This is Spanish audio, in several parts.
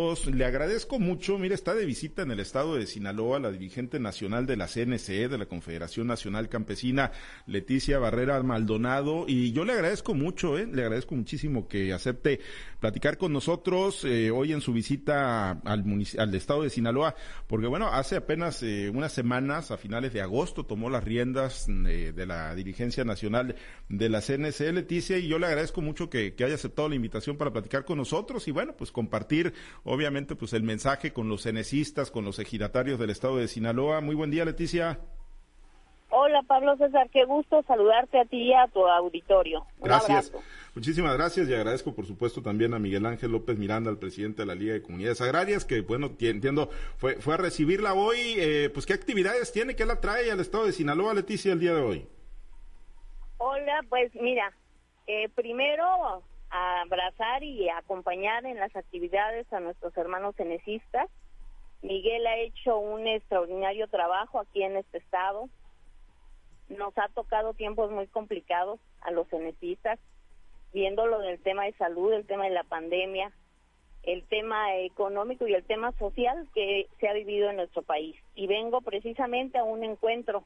Le agradezco mucho, mire, está de visita en el estado de Sinaloa la dirigente nacional de la CNCE, de la Confederación Nacional Campesina, Leticia Barrera Maldonado, y yo le agradezco mucho, ¿eh? le agradezco muchísimo que acepte platicar con nosotros eh, hoy en su visita al, estado de Sinaloa, porque bueno, hace apenas eh, unas semanas, a finales de agosto, tomó las riendas eh, de la dirigencia nacional de la CNCE, Leticia, y yo le agradezco mucho que haya aceptado la invitación para platicar con nosotros y bueno, pues compartir obviamente, pues el mensaje con los cenecistas, con los ejidatarios del estado de Sinaloa. Muy buen día, Leticia. Hola, Pablo César, qué gusto saludarte a ti y a tu auditorio. gracias. Muchísimas gracias y agradezco, por supuesto, también a Miguel Ángel López Miranda, el presidente de la Liga de Comunidades Agrarias, que, bueno, entiendo, fue, fue a recibirla hoy. Eh, pues, ¿qué actividades tiene? ¿Qué la trae al estado de Sinaloa, Leticia, el día de hoy? Hola, pues mira, eh, primero abrazar y acompañar en las actividades a nuestros hermanos cenecistas. Miguel ha hecho un extraordinario trabajo aquí en este estado. Nos ha tocado tiempos muy complicados a los cenecistas, viéndolo del tema de salud, el tema de la pandemia, el tema económico y el tema social que se ha vivido en nuestro país. Y vengo precisamente a un encuentro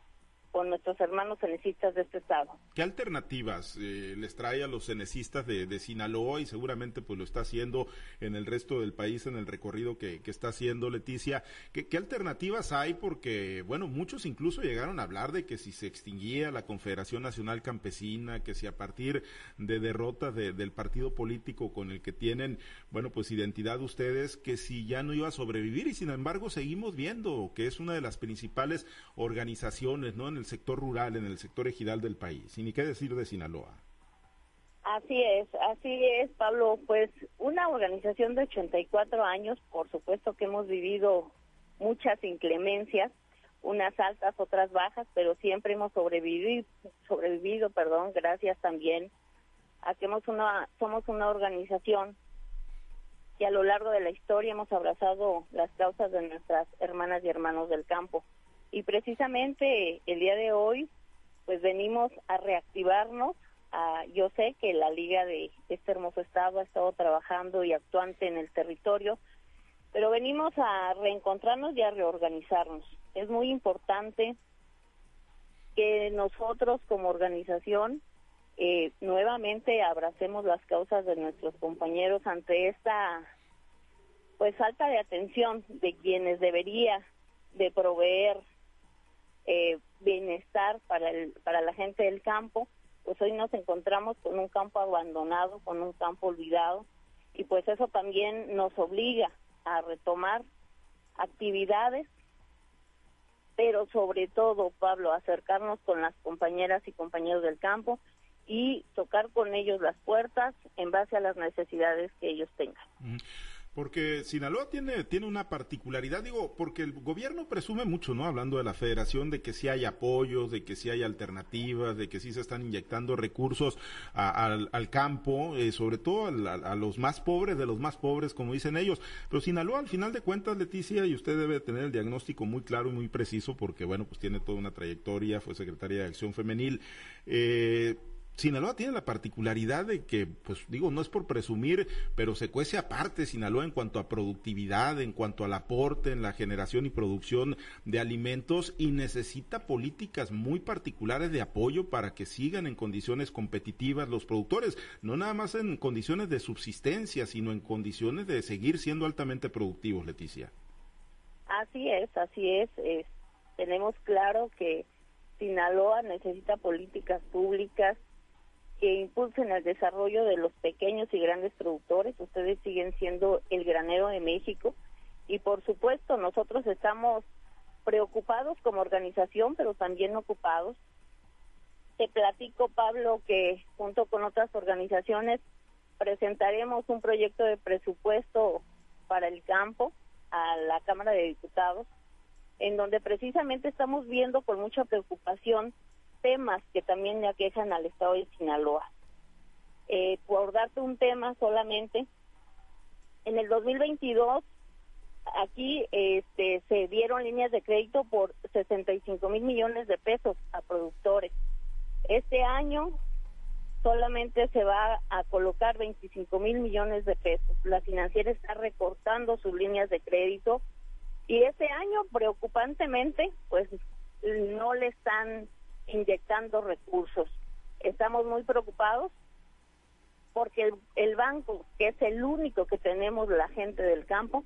con nuestros hermanos cenecistas de este estado. ¿Qué alternativas eh, les trae a los cenecistas de, Sinaloa y seguramente pues lo está haciendo en el resto del país en el recorrido que, está haciendo Leticia? ¿Qué, alternativas hay? Porque, bueno, muchos incluso llegaron a hablar de que si se extinguía la Confederación Nacional Campesina, que si a partir de derrotas del partido político con el que tienen, bueno, pues identidad ustedes, que si ya no iba a sobrevivir y sin embargo seguimos viendo que es una de las principales organizaciones, ¿no? En el sector rural, en el sector ejidal del país. Y ni qué decir de Sinaloa. Así es, así es, Pablo. Pues una organización de 84 años, por supuesto que hemos vivido muchas inclemencias, unas altas, otras bajas, pero siempre hemos sobrevivido, sobrevivido, perdón, gracias también a que hemos una, somos una organización que a lo largo de la historia hemos abrazado las causas de nuestras hermanas y hermanos del campo. Y precisamente el día de hoy, pues venimos a reactivarnos. yo sé que la Liga de este hermoso estado ha estado trabajando y actuante en el territorio, pero venimos a reencontrarnos y a reorganizarnos. Es muy importante que nosotros como organización eh, nuevamente abracemos las causas de nuestros compañeros ante esta pues falta de atención de quienes debería de proveer eh, bienestar para, el, para la gente del campo, pues hoy nos encontramos con un campo abandonado, con un campo olvidado, y pues eso también nos obliga a retomar actividades, pero sobre todo, Pablo, acercarnos con las compañeras y compañeros del campo y tocar con ellos las puertas en base a las necesidades que ellos tengan. Porque Sinaloa tiene, tiene una particularidad, digo, porque el gobierno presume mucho, ¿no? Hablando de la federación, de que sí hay apoyos, de que sí hay alternativas, de que sí se están inyectando recursos al, campo, eh, sobre todo a, los más pobres, de los más pobres, como dicen ellos. Pero Sinaloa, al final de cuentas, Leticia, y usted debe tener el diagnóstico muy claro y muy preciso, porque, bueno, pues tiene toda una trayectoria, fue secretaria de Acción Femenil. Eh, Sinaloa tiene la particularidad de que, pues digo, no es por presumir, pero se cuece aparte Sinaloa en cuanto a productividad, en cuanto al aporte en la generación y producción de alimentos y necesita políticas muy particulares de apoyo para que sigan en condiciones competitivas los productores, no nada más en condiciones de subsistencia, sino en condiciones de seguir siendo altamente productivos, Leticia. Así es, así es. tenemos claro que Sinaloa necesita políticas públicas que impulsen el desarrollo de los pequeños y grandes productores. Ustedes siguen siendo el granero de México y por supuesto nosotros estamos preocupados como organización, pero también ocupados. Te platico, Pablo, que junto con otras organizaciones presentaremos un proyecto de presupuesto para el campo a la Cámara de Diputados, en donde precisamente estamos viendo con mucha preocupación temas que también le aquejan al estado de Sinaloa. Eh, por darte un tema solamente, en el 2022 aquí este, se dieron líneas de crédito por 65 mil millones de pesos a productores. Este año solamente se va a colocar 25 mil millones de pesos. La financiera está recortando sus líneas de crédito y este año, preocupantemente, pues no le están inyectando recursos. Estamos muy preocupados porque el, el, banco, que es el único que tenemos la gente del campo,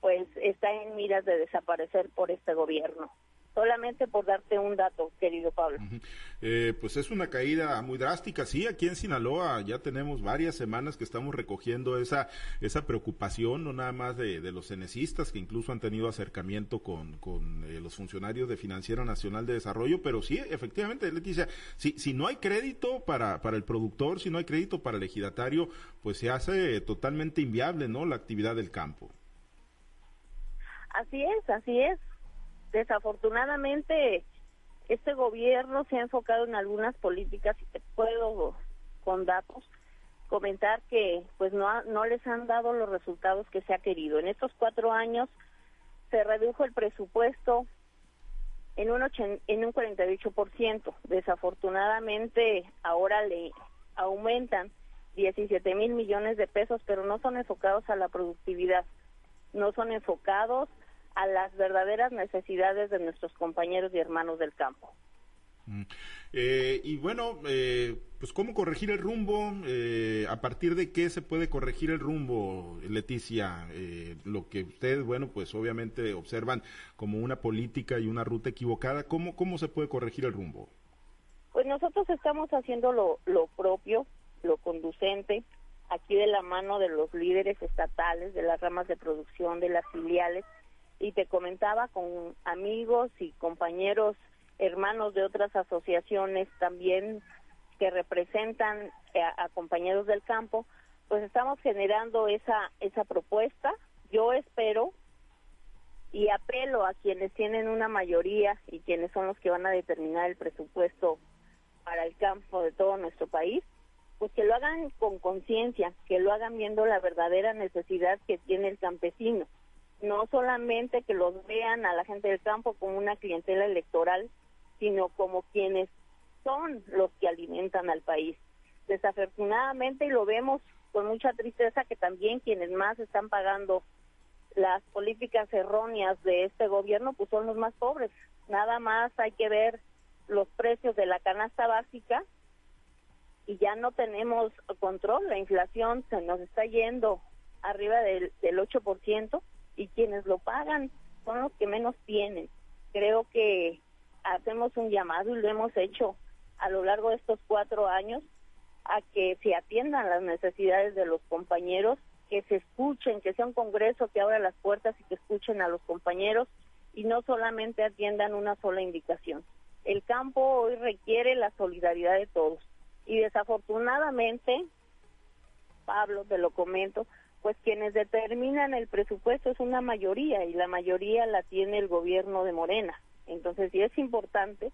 pues está en miras de desaparecer por este gobierno solamente por darte un dato, querido Pablo. Eh, pues es una caída muy drástica, sí, aquí en Sinaloa ya tenemos varias semanas que estamos recogiendo esa, esa preocupación, no nada más de, los cenecistas, que incluso han tenido acercamiento con, con eh, los funcionarios de Financiero Nacional de Desarrollo, pero sí, efectivamente, Leticia, si, si no hay crédito para, para el productor, si no hay crédito para el ejidatario, pues se hace totalmente inviable, ¿no?, la actividad del campo. Así es, así es desafortunadamente este gobierno se ha enfocado en algunas políticas y te puedo con datos comentar que pues no no les han dado los resultados que se ha querido en estos cuatro años se redujo el presupuesto en un en un 48%. Desafortunadamente ahora le aumentan 17 mil millones de pesos, pero no son enfocados a la productividad, no son enfocados a las verdaderas necesidades de nuestros compañeros y hermanos del campo. Mm. Eh, y bueno, eh, pues cómo corregir el rumbo, eh, a partir de qué se puede corregir el rumbo, Leticia, lo que ustedes, bueno, pues obviamente observan como una política y una ruta equivocada, ¿cómo, cómo se puede corregir el rumbo? Pues nosotros estamos haciendo lo, lo propio, lo conducente, aquí de la mano de los líderes estatales, de las ramas de producción, de las filiales, y te comentaba con amigos y compañeros hermanos de otras asociaciones también que representan a, compañeros del campo, pues estamos generando esa esa propuesta. Yo espero y apelo a quienes tienen una mayoría y quienes son los que van a determinar el presupuesto para el campo de todo nuestro país, pues que lo hagan con conciencia, que lo hagan viendo la verdadera necesidad que tiene el campesino no solamente que los vean a la gente del campo como una clientela electoral, sino como quienes son los que alimentan al país. Desafortunadamente, y lo vemos con mucha tristeza, que también quienes más están pagando las políticas erróneas de este gobierno, pues son los más pobres. Nada más hay que ver los precios de la canasta básica y ya no tenemos control. La inflación se nos está yendo arriba del, del 8% y quienes lo pagan son los que menos tienen. Creo que hacemos un llamado y lo hemos hecho a lo largo de estos cuatro años a que se atiendan las necesidades de los compañeros, que se escuchen, que sea un congreso que abra las puertas y que escuchen a los compañeros y no solamente atiendan una sola indicación. El campo hoy requiere la solidaridad de todos y desafortunadamente, Pablo, te lo comento, pues quienes determinan el presupuesto es una mayoría y la mayoría la tiene el gobierno de Morena. Entonces sí es importante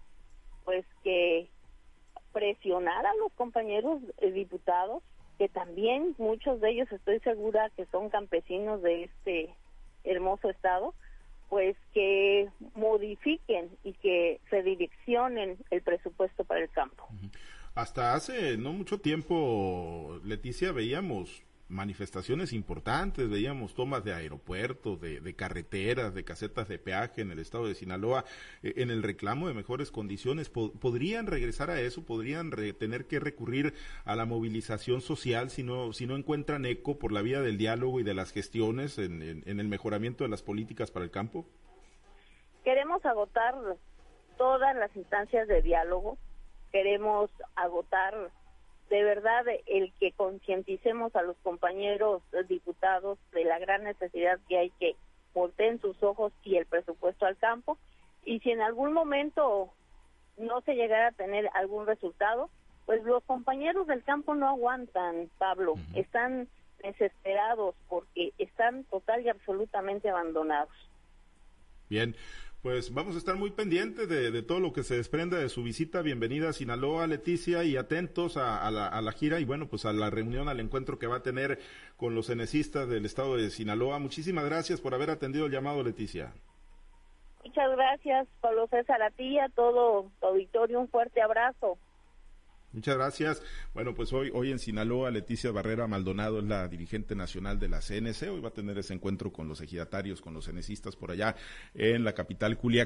pues que presionar a los compañeros eh, diputados, que también muchos de ellos estoy segura que son campesinos de este hermoso estado, pues que modifiquen y que redireccionen el presupuesto para el campo. Hasta hace no mucho tiempo, Leticia, veíamos manifestaciones importantes, veíamos tomas de aeropuertos, de, carreteras, de casetas de peaje en el estado de Sinaloa, eh, en el reclamo de mejores condiciones. ¿Podrían regresar a eso? ¿Podrían tener que recurrir a la movilización social si no, si no encuentran eco por la vía del diálogo y de las gestiones en el mejoramiento de las políticas para el campo? Queremos agotar todas las instancias de diálogo, queremos agotar de verdad el que concienticemos a los compañeros diputados de la gran necesidad que hay que volteen sus ojos y el presupuesto al campo y si en algún momento no se llegara a tener algún resultado, pues los compañeros del campo no aguantan, Pablo, están desesperados porque están total y absolutamente abandonados. Bien, pues vamos a estar muy pendientes de, todo lo que se desprenda de su visita. Bienvenida a Sinaloa, Leticia, y atentos a, la, gira y bueno, pues a la reunión, al encuentro que va a tener con los cenecistas del estado de Sinaloa. Muchísimas gracias por haber atendido el llamado, Leticia. Muchas gracias, Pablo César, a ti a todo tu auditorio. Un fuerte abrazo. Muchas gracias. Bueno, pues hoy, hoy en Sinaloa, Leticia Barrera Maldonado es la dirigente nacional de la CNC. Hoy va a tener ese encuentro con los ejidatarios, con los cenecistas por allá en la capital Culiacán.